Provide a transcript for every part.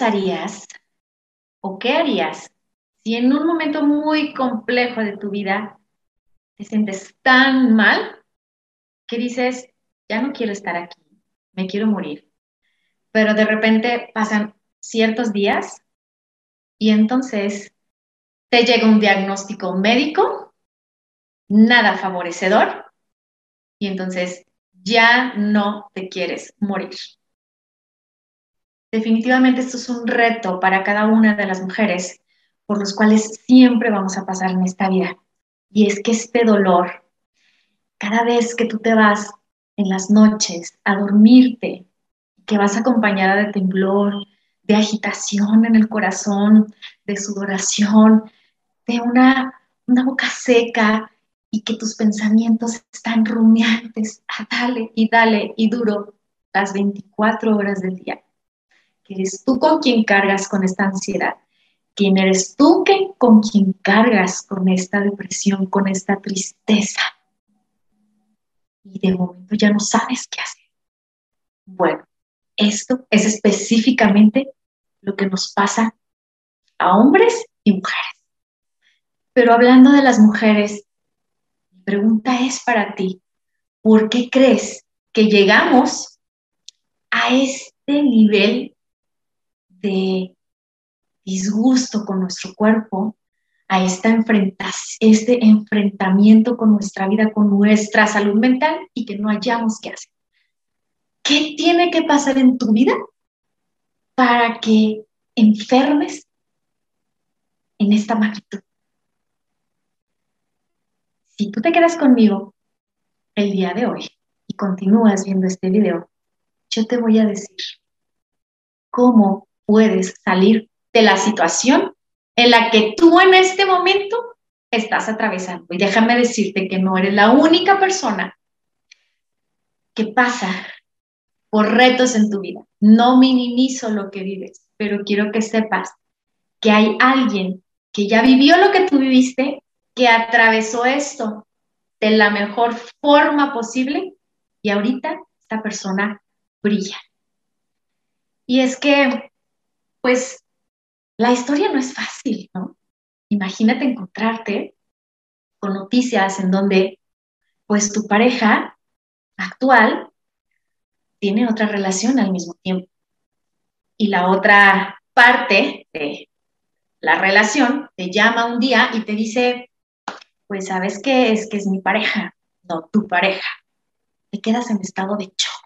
pasarías o qué harías si en un momento muy complejo de tu vida te sientes tan mal que dices, ya no quiero estar aquí, me quiero morir? Pero de repente pasan ciertos días y entonces te llega un diagnóstico médico, nada favorecedor, y entonces ya no te quieres morir. Definitivamente esto es un reto para cada una de las mujeres por los cuales siempre vamos a pasar en esta vida. Y es que este dolor, cada vez que tú te vas en las noches a dormirte, que vas acompañada de temblor, de agitación en el corazón, de sudoración, de una, una boca seca y que tus pensamientos están rumiantes, a dale y dale y duro las 24 horas del día eres tú con quien cargas con esta ansiedad, quién eres tú que, con quien cargas con esta depresión, con esta tristeza. Y de momento ya no sabes qué hacer. Bueno, esto es específicamente lo que nos pasa a hombres y mujeres. Pero hablando de las mujeres, mi pregunta es para ti, ¿por qué crees que llegamos a este nivel de disgusto con nuestro cuerpo, a esta este enfrentamiento con nuestra vida, con nuestra salud mental y que no hayamos qué hacer. ¿Qué tiene que pasar en tu vida para que enfermes en esta magnitud? Si tú te quedas conmigo el día de hoy y continúas viendo este video, yo te voy a decir cómo puedes salir de la situación en la que tú en este momento estás atravesando. Y déjame decirte que no eres la única persona que pasa por retos en tu vida. No minimizo lo que vives, pero quiero que sepas que hay alguien que ya vivió lo que tú viviste, que atravesó esto de la mejor forma posible y ahorita esta persona brilla. Y es que pues la historia no es fácil, ¿no? Imagínate encontrarte con noticias en donde pues tu pareja actual tiene otra relación al mismo tiempo. Y la otra parte de la relación te llama un día y te dice, pues sabes qué es que es mi pareja, no tu pareja. Te quedas en estado de shock.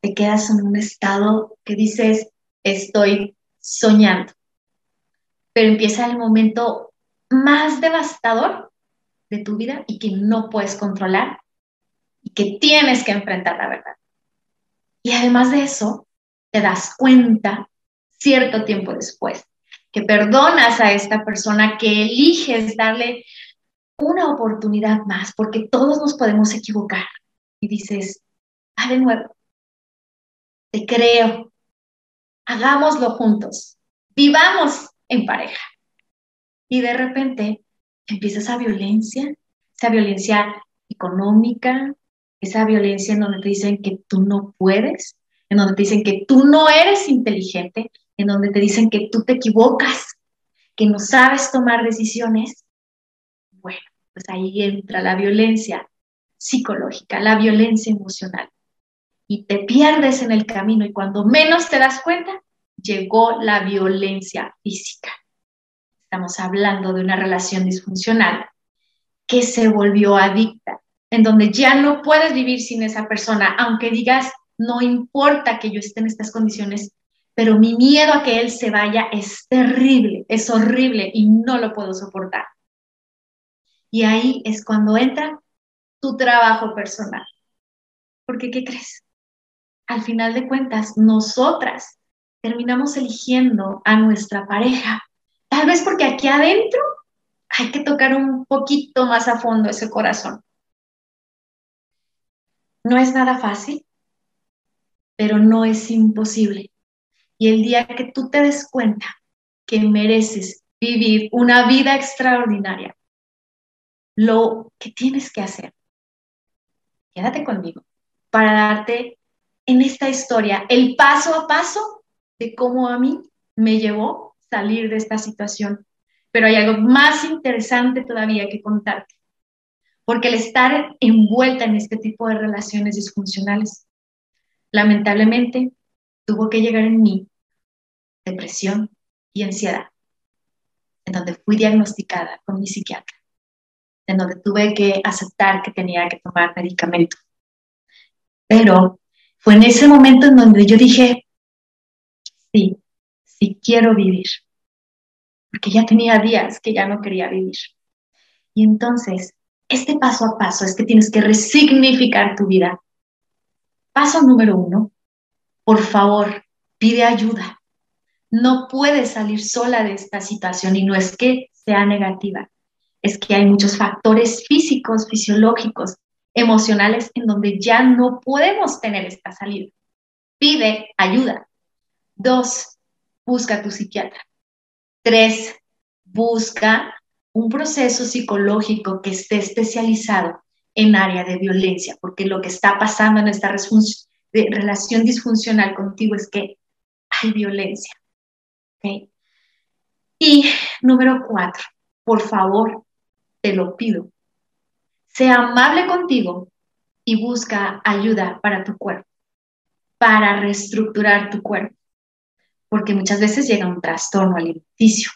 Te quedas en un estado que dices, estoy soñando. Pero empieza el momento más devastador de tu vida y que no puedes controlar y que tienes que enfrentar la verdad. Y además de eso, te das cuenta cierto tiempo después que perdonas a esta persona, que eliges darle una oportunidad más, porque todos nos podemos equivocar. Y dices, ah, de nuevo, te creo, hagámoslo juntos, vivamos en pareja. Y de repente empieza esa violencia, esa violencia económica, esa violencia en donde te dicen que tú no puedes, en donde te dicen que tú no eres inteligente, en donde te dicen que tú te equivocas, que no sabes tomar decisiones. Bueno, pues ahí entra la violencia psicológica, la violencia emocional y te pierdes en el camino y cuando menos te das cuenta, llegó la violencia física. Estamos hablando de una relación disfuncional que se volvió adicta, en donde ya no puedes vivir sin esa persona, aunque digas, no importa que yo esté en estas condiciones, pero mi miedo a que él se vaya es terrible, es horrible y no lo puedo soportar. Y ahí es cuando entra tu trabajo personal. Porque, ¿qué crees? Al final de cuentas, nosotras terminamos eligiendo a nuestra pareja. Tal vez porque aquí adentro hay que tocar un poquito más a fondo ese corazón. No es nada fácil, pero no es imposible. Y el día que tú te des cuenta que mereces vivir una vida extraordinaria, lo que tienes que hacer, quédate conmigo para darte en esta historia el paso a paso de cómo a mí me llevó salir de esta situación. Pero hay algo más interesante todavía que contarte, porque el estar envuelta en este tipo de relaciones disfuncionales, lamentablemente, tuvo que llegar en mí depresión y ansiedad, en donde fui diagnosticada con mi psiquiatra, en donde tuve que aceptar que tenía que tomar medicamento. Pero fue en ese momento en donde yo dije, sí, sí quiero vivir, porque ya tenía días que ya no quería vivir. Y entonces, este paso a paso es que tienes que resignificar tu vida. Paso número uno, por favor, pide ayuda. No puedes salir sola de esta situación y no es que sea negativa, es que hay muchos factores físicos, fisiológicos, emocionales en donde ya no podemos tener esta salida. Pide ayuda. Dos, busca a tu psiquiatra. Tres, busca un proceso psicológico que esté especializado en área de violencia, porque lo que está pasando en esta relación disfuncional contigo es que hay violencia. Y número cuatro, por favor, te lo pido, sea amable contigo y busca ayuda para tu cuerpo, para reestructurar tu cuerpo, porque muchas veces llega un trastorno alimenticio.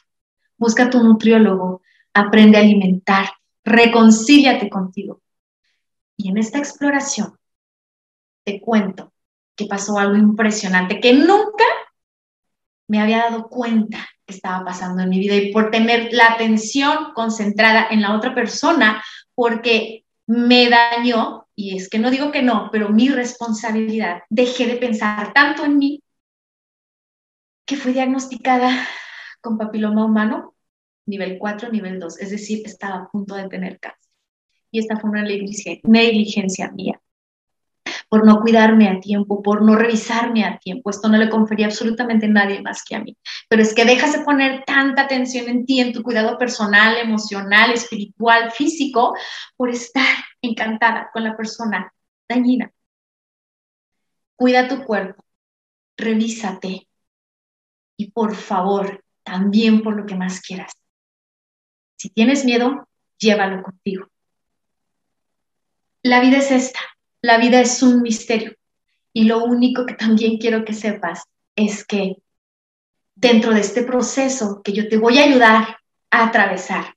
Busca tu nutriólogo, aprende a alimentar, reconcíliate contigo. Y en esta exploración te cuento que pasó algo impresionante que nunca me había dado cuenta que estaba pasando en mi vida y por tener la atención concentrada en la otra persona, porque me dañó, y es que no digo que no, pero mi responsabilidad, dejé de pensar tanto en mí que fui diagnosticada con papiloma humano, nivel 4, nivel 2, es decir, estaba a punto de tener cáncer. Y esta fue una negligencia mía por no cuidarme a tiempo, por no revisarme a tiempo. Esto no le confería absolutamente a nadie más que a mí. Pero es que dejas de poner tanta atención en ti, en tu cuidado personal, emocional, espiritual, físico, por estar encantada con la persona dañina. Cuida tu cuerpo, revísate y por favor, también por lo que más quieras. Si tienes miedo, llévalo contigo. La vida es esta, la vida es un misterio. Y lo único que también quiero que sepas es que dentro de este proceso que yo te voy a ayudar a atravesar,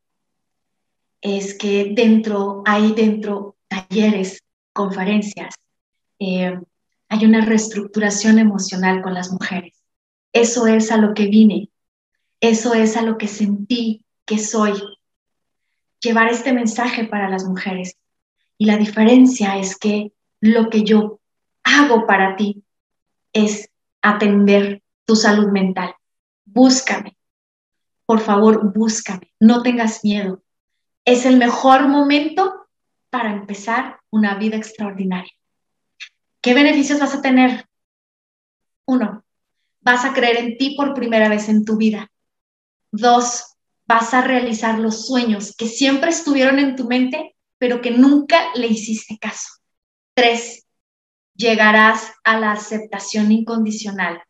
es que dentro, hay dentro talleres, conferencias, eh, hay una reestructuración emocional con las mujeres. Eso es a lo que vine, eso es a lo que sentí que soy. Llevar este mensaje para las mujeres, y la diferencia es que lo que yo hago para ti es atender tu salud mental. Búscame. Por favor, búscame. No tengas miedo. Es el mejor momento para empezar una vida extraordinaria. ¿Qué beneficios vas a tener? Uno, vas a creer en ti por primera vez en tu vida. Dos, vas a realizar los sueños que siempre estuvieron en tu mente pero que nunca le hiciste caso. Tres, llegarás a la aceptación incondicional.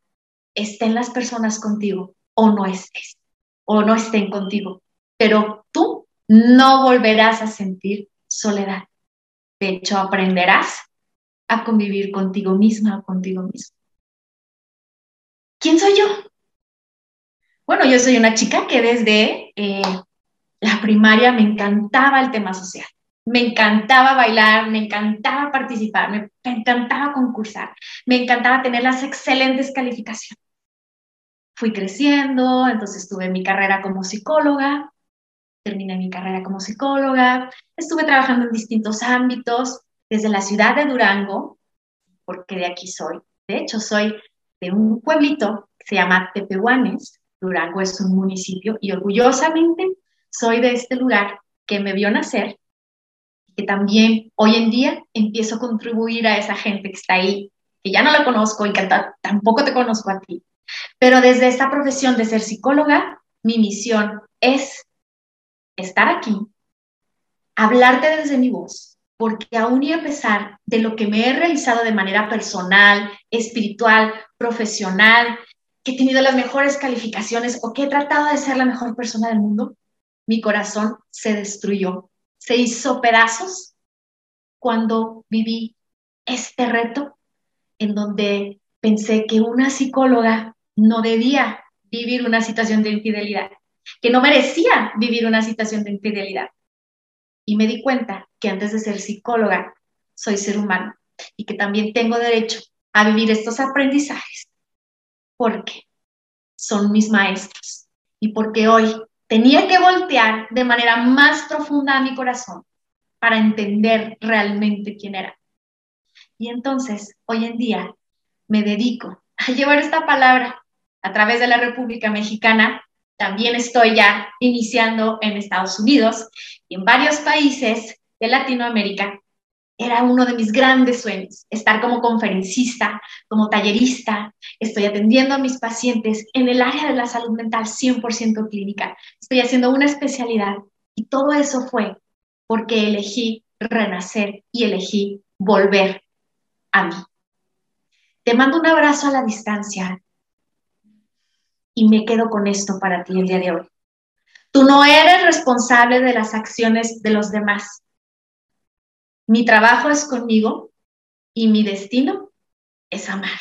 Estén las personas contigo o no estés, o no estén contigo, pero tú no volverás a sentir soledad. De hecho, aprenderás a convivir contigo misma o contigo mismo. ¿Quién soy yo? Bueno, yo soy una chica que desde eh, la primaria me encantaba el tema social me encantaba bailar, me encantaba participar, me, encantaba concursar, me encantaba tener las excelentes calificaciones. Fui creciendo, entonces tuve mi carrera como psicóloga, terminé mi carrera como psicóloga, estuve trabajando en distintos ámbitos, desde la ciudad de Durango, porque de aquí soy. De hecho, soy de un pueblito que se llama Tepehuanes. Durango es un municipio y orgullosamente soy de este lugar que me vio nacer que también hoy en día empiezo a contribuir a esa gente que está ahí, que ya no la conozco y tampoco te conozco a ti. Pero desde esta profesión de ser psicóloga, mi misión es estar aquí, hablarte desde mi voz, porque aún y a pesar de lo que me he realizado de manera personal, espiritual, profesional, que he tenido las mejores calificaciones o que he tratado de ser la mejor persona del mundo, mi corazón se destruyó, se hizo pedazos cuando viví este reto en donde pensé que una psicóloga no debía vivir una situación de infidelidad, que no merecía vivir una situación de infidelidad. Y me di cuenta que antes de ser psicóloga, soy ser humano y que también tengo derecho a vivir estos aprendizajes porque son mis maestros y porque hoy tenía que voltear de manera más profunda a mi corazón para entender realmente quién era. Y entonces, hoy en día, me dedico a llevar esta palabra a través de la República Mexicana. También estoy ya iniciando en Estados Unidos y en varios países de Latinoamérica era uno de mis grandes sueños, estar como conferencista, como tallerista. Estoy atendiendo a mis pacientes en el área de la salud mental 100% clínica. Estoy haciendo una especialidad y todo eso fue porque elegí renacer y elegí volver a mí. Te mando un abrazo a la distancia y me quedo con esto para ti el día de hoy. Tú no eres responsable de las acciones de los demás mi trabajo es conmigo y mi destino es amar.